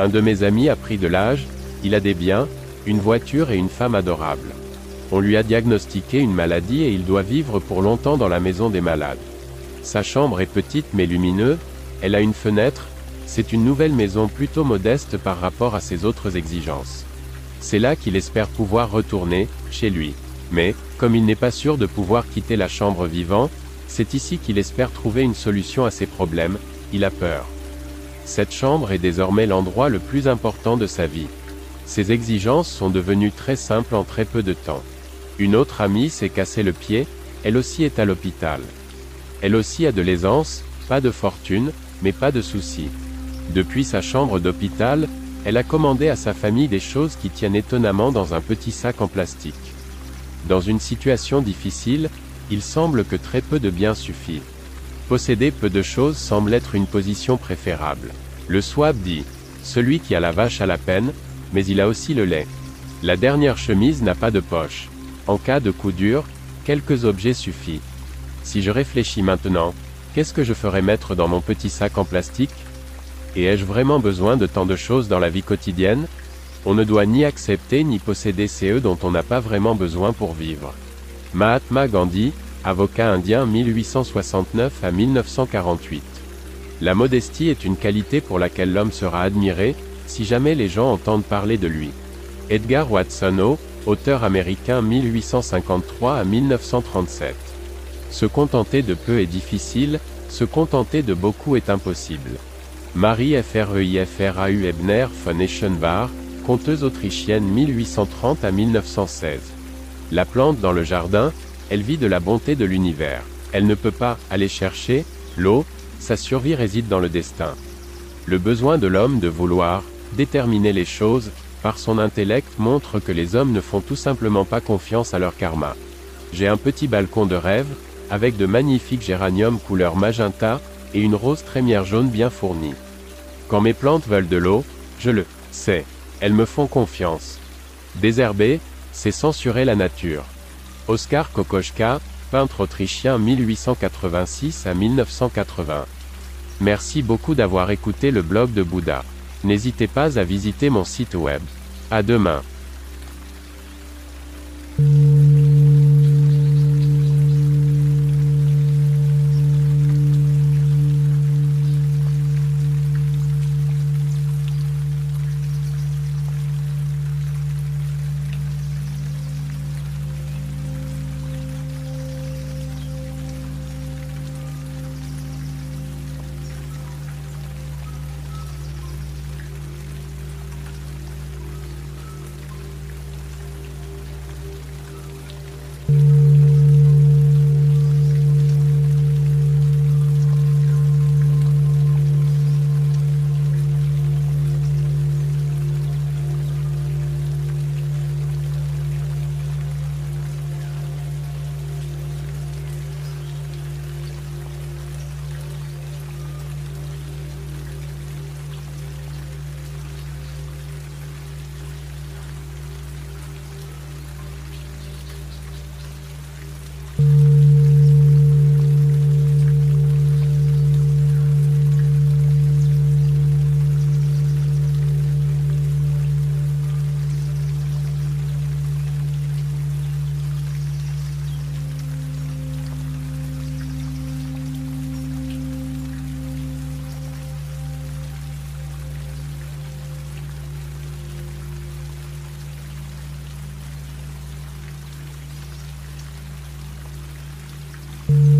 Un de mes amis a pris de l'âge, il a des biens, une voiture et une femme adorable. On lui a diagnostiqué une maladie et il doit vivre pour longtemps dans la maison des malades. Sa chambre est petite mais lumineuse, elle a une fenêtre, c'est une nouvelle maison plutôt modeste par rapport à ses autres exigences. C'est là qu'il espère pouvoir retourner, chez lui. Mais, comme il n'est pas sûr de pouvoir quitter la chambre vivant, c'est ici qu'il espère trouver une solution à ses problèmes, il a peur. Cette chambre est désormais l'endroit le plus important de sa vie. Ses exigences sont devenues très simples en très peu de temps. Une autre amie s'est cassé le pied, elle aussi est à l'hôpital. Elle aussi a de l'aisance, pas de fortune, mais pas de soucis. Depuis sa chambre d'hôpital, elle a commandé à sa famille des choses qui tiennent étonnamment dans un petit sac en plastique. Dans une situation difficile, il semble que très peu de biens suffit. Posséder peu de choses semble être une position préférable. Le swab dit, celui qui a la vache a la peine, mais il a aussi le lait. La dernière chemise n'a pas de poche. En cas de coup dur, quelques objets suffisent. Si je réfléchis maintenant, qu'est-ce que je ferais mettre dans mon petit sac en plastique? Et ai-je vraiment besoin de tant de choses dans la vie quotidienne? On ne doit ni accepter ni posséder CE dont on n'a pas vraiment besoin pour vivre. Mahatma Gandhi, avocat indien 1869 à 1948. La modestie est une qualité pour laquelle l'homme sera admiré, si jamais les gens entendent parler de lui. Edgar Watson auteur américain 1853 à 1937. Se contenter de peu est difficile, se contenter de beaucoup est impossible. Marie Freifrau Ebner von Eschenbach, conteuse autrichienne 1830 à 1916. La plante dans le jardin, elle vit de la bonté de l'univers. Elle ne peut pas aller chercher l'eau, sa survie réside dans le destin. Le besoin de l'homme de vouloir déterminer les choses, par son intellect montre que les hommes ne font tout simplement pas confiance à leur karma. J'ai un petit balcon de rêve, avec de magnifiques géraniums couleur magenta, et une rose trémière jaune bien fournie. Quand mes plantes veulent de l'eau, je le sais, elles me font confiance. Désherber, c'est censurer la nature. Oskar Kokoschka, peintre autrichien 1886 à 1980. Merci beaucoup d'avoir écouté le blog de Bouddha. N'hésitez pas à visiter mon site web. À demain. Mm-hmm.